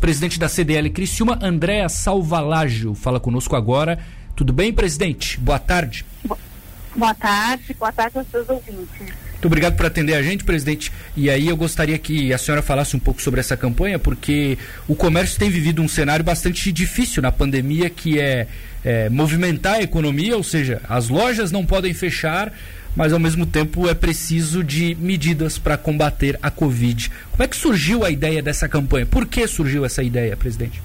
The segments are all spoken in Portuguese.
presidente da CDL Criciúma, Andréa Salvalágio, fala conosco agora. Tudo bem, presidente? Boa tarde. Boa tarde, boa tarde aos seus ouvintes. Muito obrigado por atender a gente, presidente. E aí eu gostaria que a senhora falasse um pouco sobre essa campanha, porque o comércio tem vivido um cenário bastante difícil na pandemia, que é, é movimentar a economia, ou seja, as lojas não podem fechar, mas ao mesmo tempo é preciso de medidas para combater a Covid. Como é que surgiu a ideia dessa campanha? Por que surgiu essa ideia, presidente?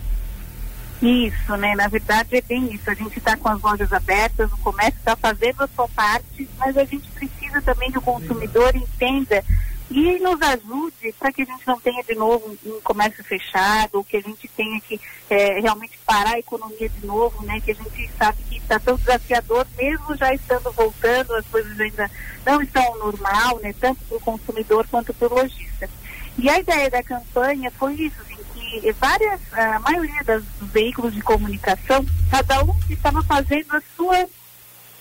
Isso, né? Na verdade é bem isso. A gente está com as lojas abertas, o comércio está fazendo a sua parte, mas a gente precisa também que o consumidor entenda e nos ajude para que a gente não tenha de novo um comércio fechado, ou que a gente tenha que é, realmente parar a economia de novo, né? Que a gente sabe que está tão desafiador, mesmo já estando voltando, as coisas ainda não estão normal, né? Tanto para o consumidor quanto para o lojista. E a ideia da campanha foi isso, assim, que várias, a maioria dos veículos de comunicação, cada um estava fazendo a sua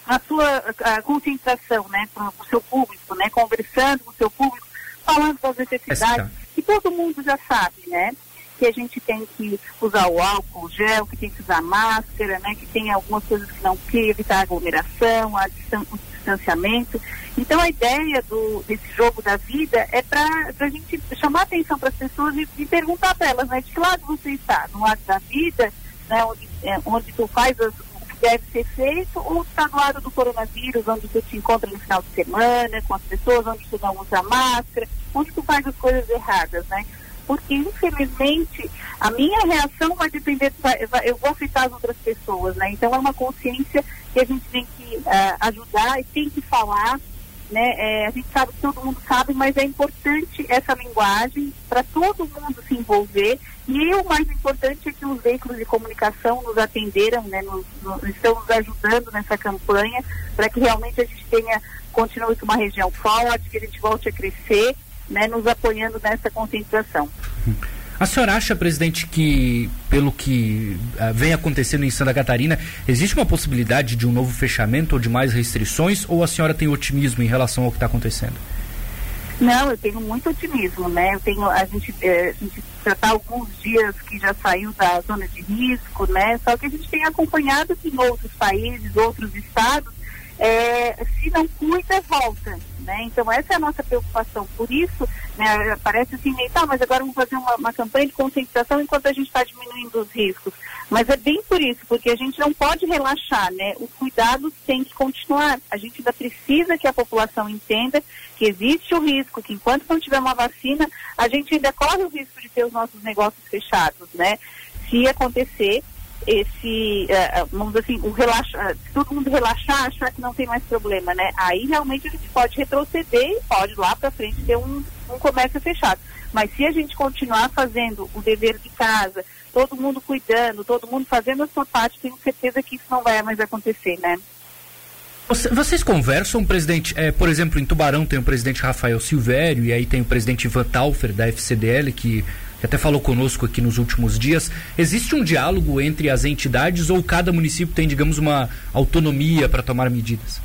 a sua a concentração, né, para o seu público, né, conversando com o seu público, falando das necessidades, que todo mundo já sabe, né, que a gente tem que usar o álcool gel, que tem que usar máscara, né, que tem algumas coisas que não que evitar a aglomeração, a o distanciamento. Então a ideia do, desse jogo da vida é para a gente chamar atenção para as pessoas e, e perguntar para elas, né, de que lado você está? No lado da vida, né, onde, é, onde tu faz as, o que deve ser feito, ou está no lado do coronavírus, onde tu te encontra no final de semana com as pessoas, onde tu não usa máscara, onde tu faz as coisas erradas, né? porque infelizmente a minha reação vai depender, eu vou afetar as outras pessoas, né? Então é uma consciência que a gente tem que uh, ajudar e tem que falar, né? É, a gente sabe que todo mundo sabe, mas é importante essa linguagem para todo mundo se envolver e o mais importante é que os veículos de comunicação nos atenderam, né? Nos, nos, estão nos ajudando nessa campanha para que realmente a gente tenha continue com uma região forte, que a gente volte a crescer né, nos apoiando nessa concentração. A senhora acha, presidente, que pelo que uh, vem acontecendo em Santa Catarina, existe uma possibilidade de um novo fechamento ou de mais restrições, ou a senhora tem otimismo em relação ao que está acontecendo? Não, eu tenho muito otimismo, né? Eu tenho, a gente, eh, a gente já está alguns dias que já saiu da zona de risco, né? Só que a gente tem acompanhado que em outros países, outros estados, é, se não cuida, volta. Né? Então essa é a nossa preocupação. Por isso, né, parece assim, tá, mas agora vamos fazer uma, uma campanha de conscientização enquanto a gente está diminuindo os riscos. Mas é bem por isso, porque a gente não pode relaxar, né? Os cuidados têm que continuar. A gente ainda precisa que a população entenda que existe o risco, que enquanto não tiver uma vacina, a gente ainda corre o risco de ter os nossos negócios fechados, né? Se acontecer esse, uh, vamos dizer assim, o relaxa, uh, todo mundo relaxar, achar que não tem mais problema, né? Aí realmente a gente pode retroceder e pode lá para frente ter um, um comércio fechado. Mas se a gente continuar fazendo o dever de casa, todo mundo cuidando, todo mundo fazendo a sua parte, tenho certeza que isso não vai mais acontecer, né? Vocês conversam, presidente? É, por exemplo, em Tubarão tem o presidente Rafael Silvério e aí tem o presidente Ivan Taufer da FCDL que que até falou conosco aqui nos últimos dias, existe um diálogo entre as entidades ou cada município tem, digamos, uma autonomia para tomar medidas?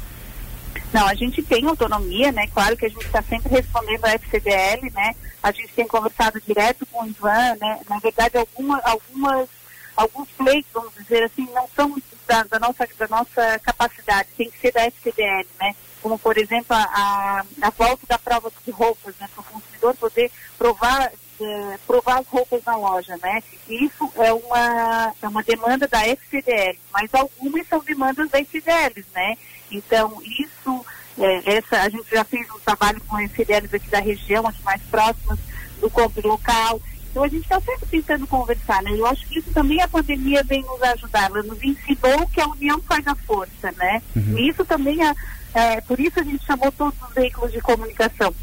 Não, a gente tem autonomia, né? Claro que a gente está sempre respondendo à FCDL, né? A gente tem conversado direto com o Ivan, né? Na verdade, alguma, algumas, alguns pleitos, vamos dizer assim, não são da, da, nossa, da nossa capacidade, tem que ser da FCDL, né? Como, por exemplo, a, a volta da prova de roupas, né? Para o consumidor poder provar é, provar as roupas na loja, né? Isso é uma, é uma demanda da FCDL, mas algumas são demandas da FCDL, né? Então, isso, é, essa, a gente já fez um trabalho com as FCDLs aqui da região, as mais próximas do compro local. Então, a gente está sempre tentando conversar, né? Eu acho que isso também a pandemia vem nos ajudar, ela nos ensinou que a união faz a força, né? Uhum. E isso também, é, é, por isso a gente chamou todos os veículos de comunicação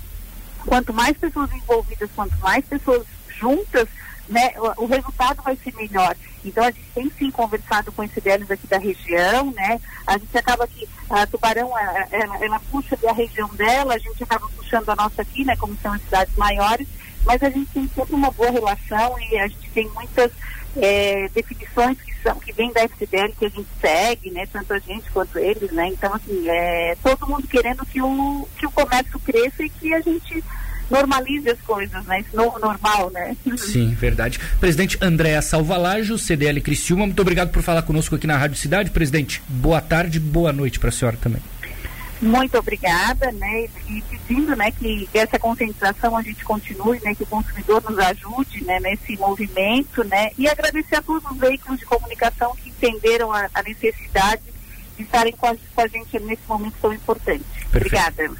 quanto mais pessoas envolvidas, quanto mais pessoas juntas, né, o, resultado vai ser melhor. Então a gente tem sim conversado com CDLs aqui da região, né? A gente acaba que a Tubarão, ela, ela puxa da região dela, a gente acaba puxando a nossa aqui, né? Como são as cidades maiores, mas a gente tem sempre uma boa relação e a gente tem muitas é, definições que são que vêm da FCDL que a gente segue, né? Tanto a gente quanto eles, né? Então assim, é, todo mundo querendo que o que o comércio cresça e que a gente normalize as coisas, né? Esse novo normal, né? Sim, verdade. Presidente Andréa Salvalajo, CDL Criciúma, muito obrigado por falar conosco aqui na Rádio Cidade. Presidente, boa tarde, boa noite para a senhora também. Muito obrigada, né? E pedindo, né, que essa conscientização a gente continue, né, que o consumidor nos ajude, né, nesse movimento, né? E agradecer a todos os veículos de comunicação que entenderam a, a necessidade de estarem com a, com a gente nesse momento tão importante. Perfeito. Obrigada.